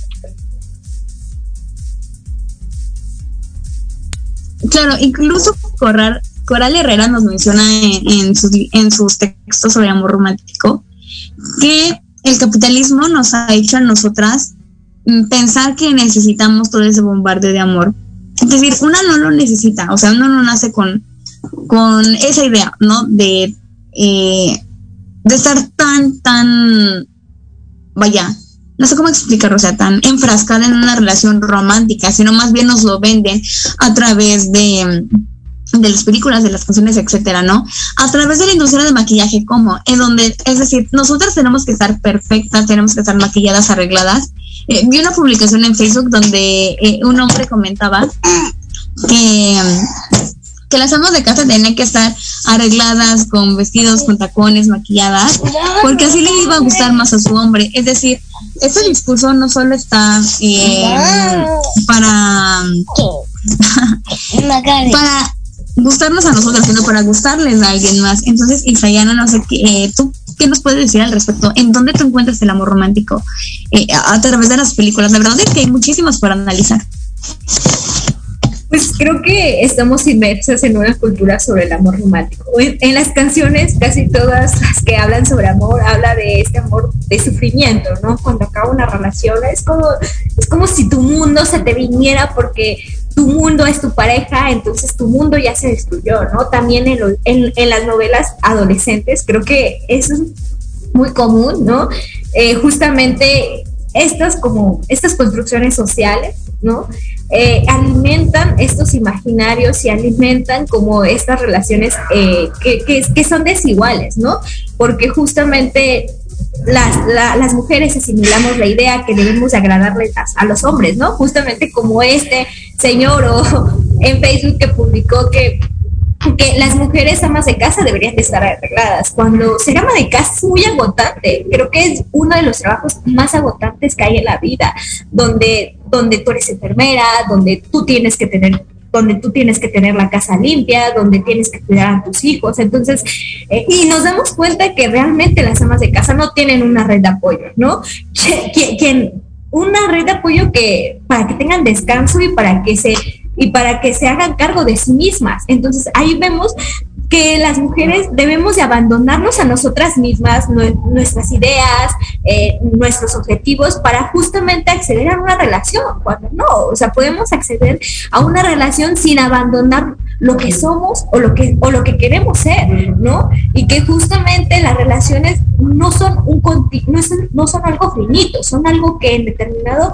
S2: Claro, incluso Coral, Coral Herrera nos menciona en, sus, en sus textos sobre amor romántico que el capitalismo nos ha hecho a nosotras mm, pensar que necesitamos todo ese bombardeo de amor. Es decir, una no lo necesita, o sea, uno no nace con, con esa idea, ¿no? De, eh, de estar tan, tan, vaya, no sé cómo explicarlo, o sea, tan enfrascada en una relación romántica, sino más bien nos lo venden a través de de las películas, de las canciones, etcétera, ¿no? A través de la industria de maquillaje, ¿cómo? En donde, es decir, nosotras tenemos que estar perfectas, tenemos que estar maquilladas, arregladas. Eh, vi una publicación en Facebook donde eh, un hombre comentaba que, que las amas de casa tenían que estar arregladas con vestidos, con tacones, maquilladas, porque así le iba a gustar más a su hombre. Es decir, este discurso no solo está eh, para *laughs* para gustarnos a nosotros, sino para gustarles a alguien más. Entonces, Isayana, no sé qué, eh, tú qué nos puedes decir al respecto. ¿En dónde te encuentras el amor romántico eh, a, través de las películas? La verdad es que hay muchísimas para analizar.
S4: Pues creo que estamos inmersas en una cultura sobre el amor romántico. En, las canciones, casi todas las que hablan sobre amor, habla de este amor de sufrimiento, ¿no? Cuando acaba una relación es como, es como si tu mundo se te viniera porque tu mundo es tu pareja, entonces tu mundo ya se destruyó, ¿no? También en, en, en las novelas adolescentes, creo que eso es muy común, ¿no? Eh, justamente estas como estas construcciones sociales, ¿no? Eh, alimentan estos imaginarios y alimentan como estas relaciones eh, que, son desiguales, ¿no? Porque justamente las, la, las mujeres asimilamos la idea que debemos agradarles a, los hombres, ¿no? Justamente como este señor o *laughs* en Facebook que publicó que que las mujeres amas de casa deberían de estar arregladas. Cuando ser ama de casa es muy agotante. Creo que es uno de los trabajos más agotantes que hay en la vida, donde, donde tú eres enfermera, donde tú tienes que tener donde tú tienes que tener la casa limpia, donde tienes que cuidar a tus hijos. Entonces, eh, y nos damos cuenta que realmente las amas de casa no tienen una red de apoyo, ¿no? Quien, una red de apoyo que para que tengan descanso y para que se y para que se hagan cargo de sí mismas. Entonces ahí vemos que las mujeres debemos de abandonarnos a nosotras mismas, nuestras ideas, eh, nuestros objetivos para justamente acceder a una relación, cuando no, o sea, podemos acceder a una relación sin abandonar lo que somos o lo que, o lo que queremos ser, ¿no? Y que justamente las relaciones no son, un, no son, no son algo finito, son algo que en determinado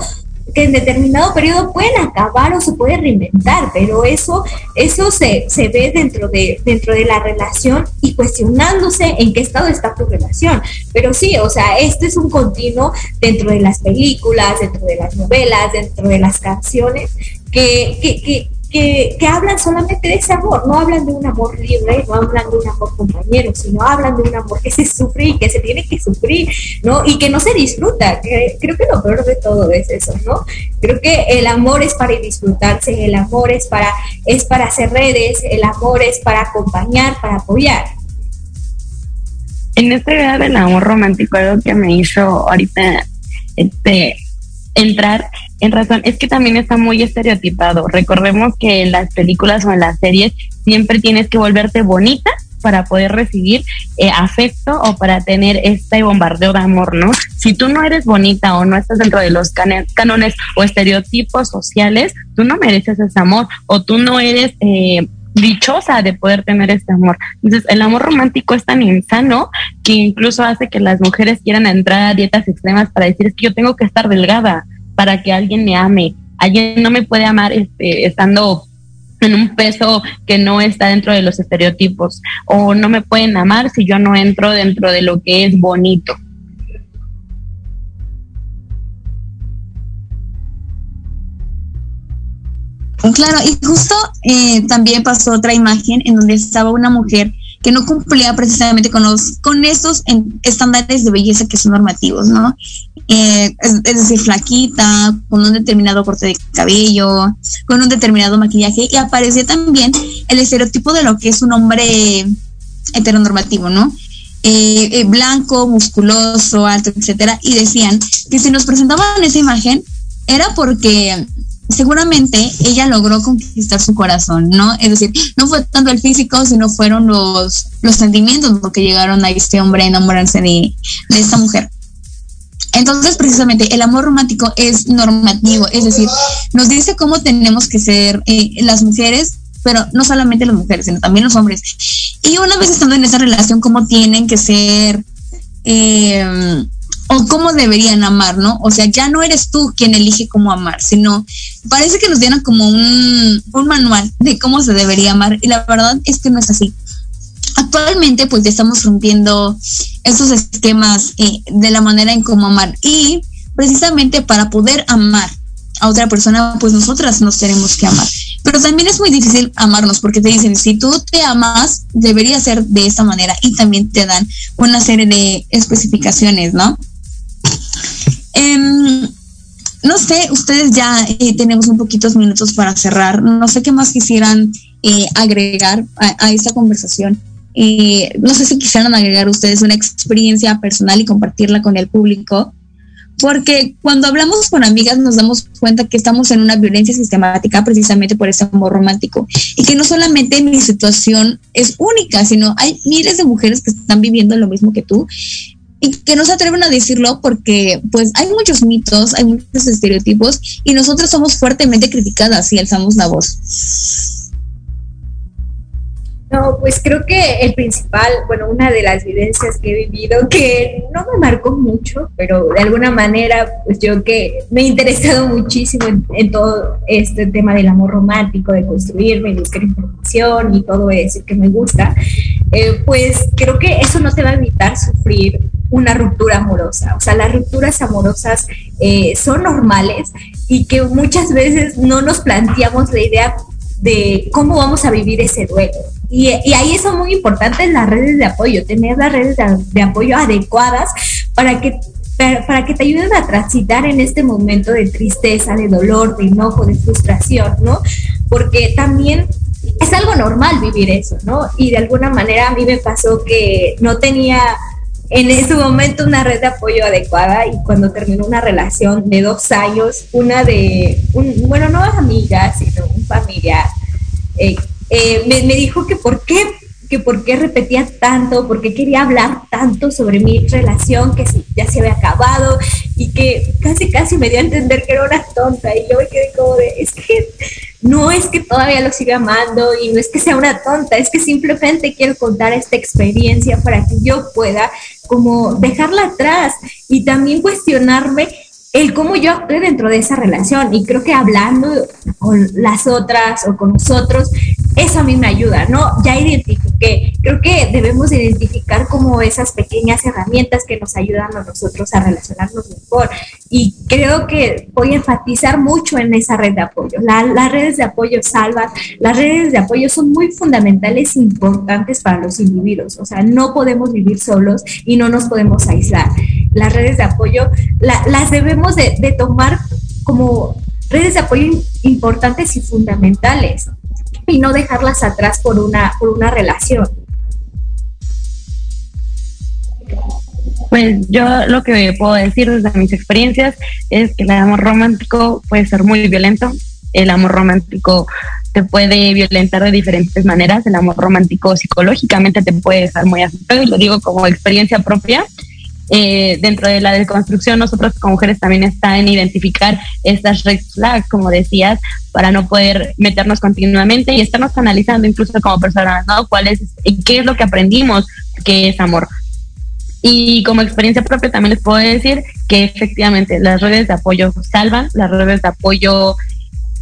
S4: que en determinado periodo pueden acabar o se puede reinventar, pero eso, eso se, se ve dentro de, dentro de la relación y cuestionándose en qué estado está tu relación. Pero sí, o sea, este es un continuo dentro de las películas, dentro de las novelas, dentro de las canciones, que, que, que que, que, hablan solamente de ese amor, no hablan de un amor libre, no hablan de un amor compañero, sino hablan de un amor que se sufre y que se tiene que sufrir, ¿no? Y que no se disfruta. Creo que lo peor de todo es eso, ¿no? Creo que el amor es para disfrutarse, el amor es para, es para hacer redes, el amor es para acompañar, para apoyar.
S3: En esta idea del amor romántico, algo que me hizo ahorita este, entrar en razón, es que también está muy estereotipado. Recordemos que en las películas o en las series siempre tienes que volverte bonita para poder recibir eh, afecto o para tener este bombardeo de amor, ¿no? Si tú no eres bonita o no estás dentro de los cánones o estereotipos sociales, tú no mereces ese amor o tú no eres eh, dichosa de poder tener este amor. Entonces, el amor romántico es tan insano que incluso hace que las mujeres quieran entrar a dietas extremas para decir es que yo tengo que estar delgada para que alguien me ame. Alguien no me puede amar este, estando en un peso que no está dentro de los estereotipos o no me pueden amar si yo no entro dentro de lo que es bonito.
S2: Claro, y justo eh, también pasó otra imagen en donde estaba una mujer que no cumplía precisamente con los con estos estándares de belleza que son normativos, ¿no? Eh, es, es, decir, flaquita, con un determinado corte de cabello, con un determinado maquillaje, y aparecía también el estereotipo de lo que es un hombre heteronormativo, ¿no? Eh, eh, blanco, musculoso, alto, etcétera, y decían que si nos presentaban esa imagen era porque seguramente ella logró conquistar su corazón, ¿no? Es decir, no fue tanto el físico, sino fueron los, los sentimientos lo que llegaron a este hombre a enamorarse de, de esta mujer. Entonces, precisamente, el amor romántico es normativo, es decir, nos dice cómo tenemos que ser eh, las mujeres, pero no solamente las mujeres, sino también los hombres. Y una vez estando en esa relación, cómo tienen que ser, eh, o cómo deberían amar, ¿no? O sea, ya no eres tú quien elige cómo amar, sino parece que nos dieron como un, un manual de cómo se debería amar, y la verdad es que no es así. Actualmente pues ya estamos rompiendo esos esquemas eh, de la manera en cómo amar y precisamente para poder amar a otra persona pues nosotras nos tenemos que amar. Pero también es muy difícil amarnos porque te dicen si tú te amas debería ser de esta manera y también te dan una serie de especificaciones no eh, no sé ustedes ya eh, tenemos un poquitos minutos para cerrar. No sé qué más quisieran eh, agregar a, a esta conversación. Eh, no sé si quisieran agregar ustedes una experiencia personal y compartirla con el público, porque cuando hablamos con amigas nos damos cuenta que estamos en una violencia sistemática precisamente por ese amor romántico. Y que no solamente mi situación es única, sino hay miles de mujeres que están viviendo lo mismo que tú y que no se atreven a decirlo porque pues hay muchos mitos, hay muchos estereotipos y nosotros somos fuertemente criticadas si alzamos la voz.
S4: No, pues creo que el principal, bueno, una de las vivencias que he vivido, que no me marcó mucho, pero de alguna manera, pues yo que me he interesado muchísimo en, todo este tema del amor romántico, de construirme, buscar información y todo eso que me gusta, eh, pues creo que eso no te va a evitar sufrir una ruptura amorosa. O sea, las rupturas amorosas eh, son normales y que muchas veces no nos planteamos la idea de cómo vamos a vivir ese duelo. Y, ahí son muy importantes las redes de apoyo, tener las redes de, apoyo adecuadas para que, para, que te ayuden a transitar en este momento de tristeza, de dolor, de enojo, de frustración, ¿no? Porque también es algo normal vivir eso, ¿no? Y de alguna manera a mí me pasó que no tenía en ese momento una red de apoyo adecuada y cuando terminó una relación de dos años, una de, un, bueno, no amiga, sino un familiar, eh, eh, me, me, dijo que por qué que por qué repetía tanto, por qué quería hablar tanto sobre mi relación que ya se había acabado y que casi casi me dio a entender que era una tonta. Y yo me quedé como de, es que no es que todavía lo siga amando y no es que sea una tonta, es que simplemente quiero contar esta experiencia para que yo pueda como dejarla atrás y también cuestionarme el cómo yo actué dentro de esa relación y creo que hablando con las otras o con nosotros, eso a mí me ayuda, ¿no? Ya identifiqué, creo que debemos identificar como esas pequeñas herramientas que nos ayudan a nosotros a relacionarnos mejor y creo que voy a enfatizar mucho en esa red de apoyo. las redes de apoyo salvan, las redes de apoyo son muy fundamentales e importantes para los individuos, o sea, no podemos vivir solos y no nos podemos aislar. Las redes de apoyo las debemos de, tomar como redes de apoyo importantes y fundamentales y no dejarlas atrás por una, por una relación.
S3: Pues yo lo que puedo decir desde mis experiencias es que el amor romántico puede ser muy violento. El amor romántico te puede violentar de diferentes maneras. El amor romántico psicológicamente te puede estar muy afectado y lo digo como experiencia propia. Eh, dentro de la deconstrucción, nosotros como mujeres también está en identificar estas red flags, como decías, para no poder meternos continuamente y estarnos analizando incluso como personas, ¿no? ¿Cuál es, qué es lo que aprendimos que es amor? Y como experiencia propia también les puedo decir que efectivamente las redes de apoyo salvan, las redes de apoyo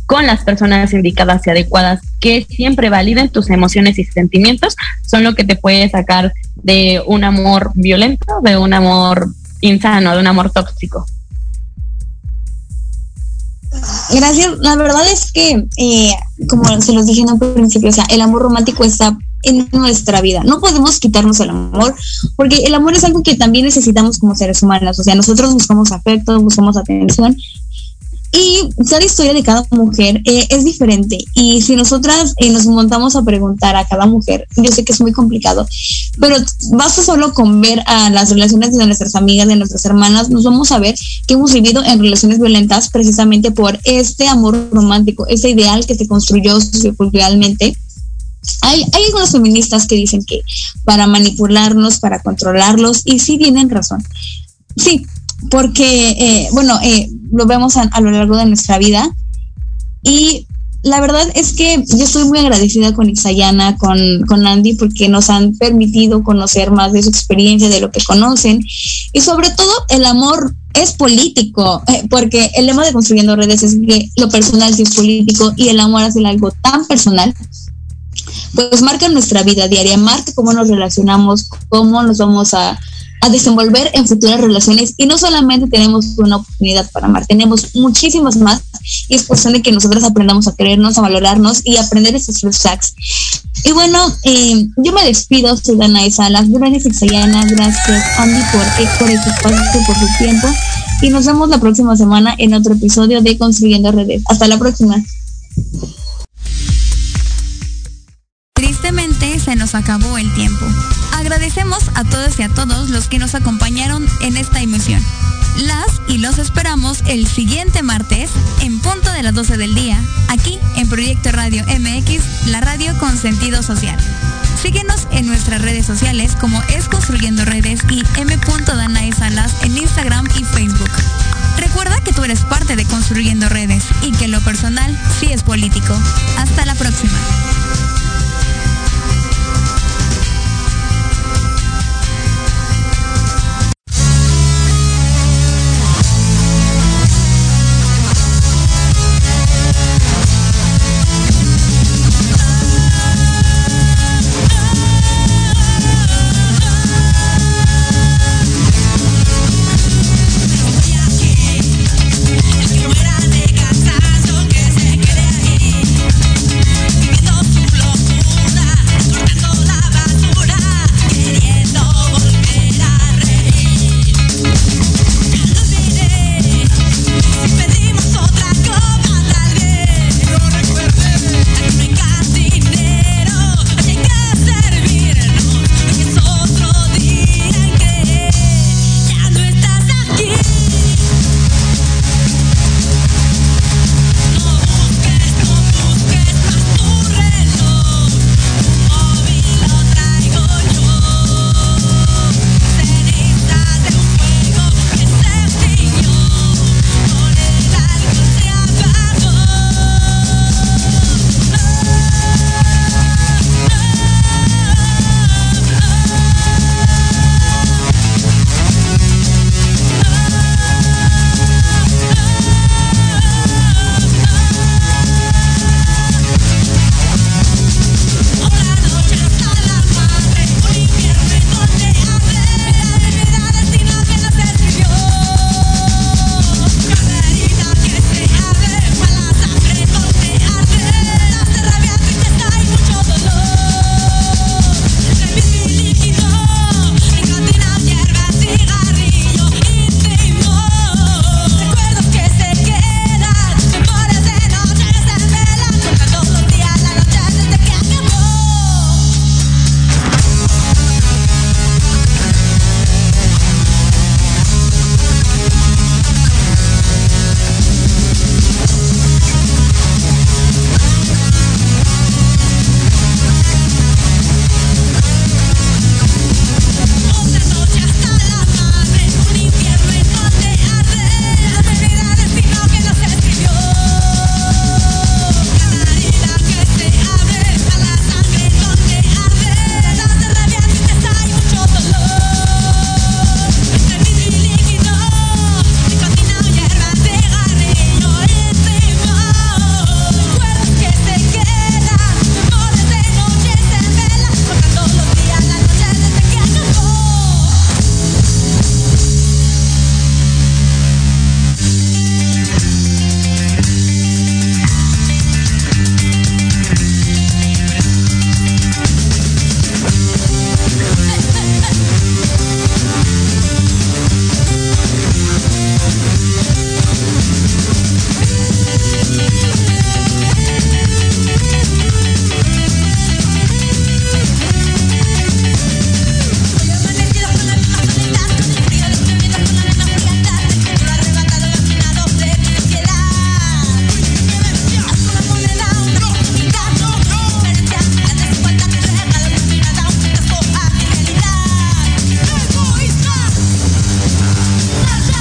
S3: con las personas indicadas y adecuadas que siempre validen tus emociones y sentimientos son lo que te puede sacar de un amor violento, de un amor insano, de un amor tóxico.
S2: Gracias. La verdad es que, eh, como se los dije en un principio, o sea, el amor romántico está en nuestra vida. No podemos quitarnos el amor, porque el amor es algo que también necesitamos como seres humanos. O sea, nosotros buscamos afecto, buscamos atención y cada historia de cada mujer eh, es diferente. Y si nosotras eh, nos montamos a preguntar a cada mujer, yo sé que es muy complicado, pero basta solo con ver a las relaciones de nuestras amigas, de nuestras hermanas, nos vamos a ver que hemos vivido en relaciones violentas precisamente por este amor romántico, ese ideal que se construyó socioculturalmente. Hay, hay algunos feministas que dicen que para manipularnos, para controlarlos, y sí tienen razón. Sí, porque, eh, bueno, eh, lo vemos a, lo largo de nuestra vida. Y la verdad es que yo estoy muy agradecida con Isayana, con, con Andy, porque nos han permitido conocer más de su experiencia, de lo que conocen. Y sobre todo, el amor es político, eh, porque el lema de Construyendo Redes es que lo personal es político y el amor hace algo tan personal pues marca nuestra vida diaria, marca cómo nos relacionamos, cómo nos vamos a, a desenvolver en futuras relaciones y no solamente tenemos una oportunidad para amar, tenemos muchísimas más y es cuestión de que nosotros aprendamos a querernos, a valorarnos y aprender esos sacks. Y bueno, eh, yo me despido, soy Dana de Salas, gracias Ixayana, gracias Andy por, por este espacio, por su tiempo y nos vemos la próxima semana en otro episodio de Construyendo Redes. Hasta la próxima.
S1: Tristemente se nos acabó el tiempo. Agradecemos a todos y a todos los que nos acompañaron en esta emisión. Las y los esperamos el siguiente martes en punto de las 12 del día, aquí en Proyecto Radio MX, la radio con sentido social. Síguenos en nuestras redes sociales como Es Construyendo Redes y M. Salas en Instagram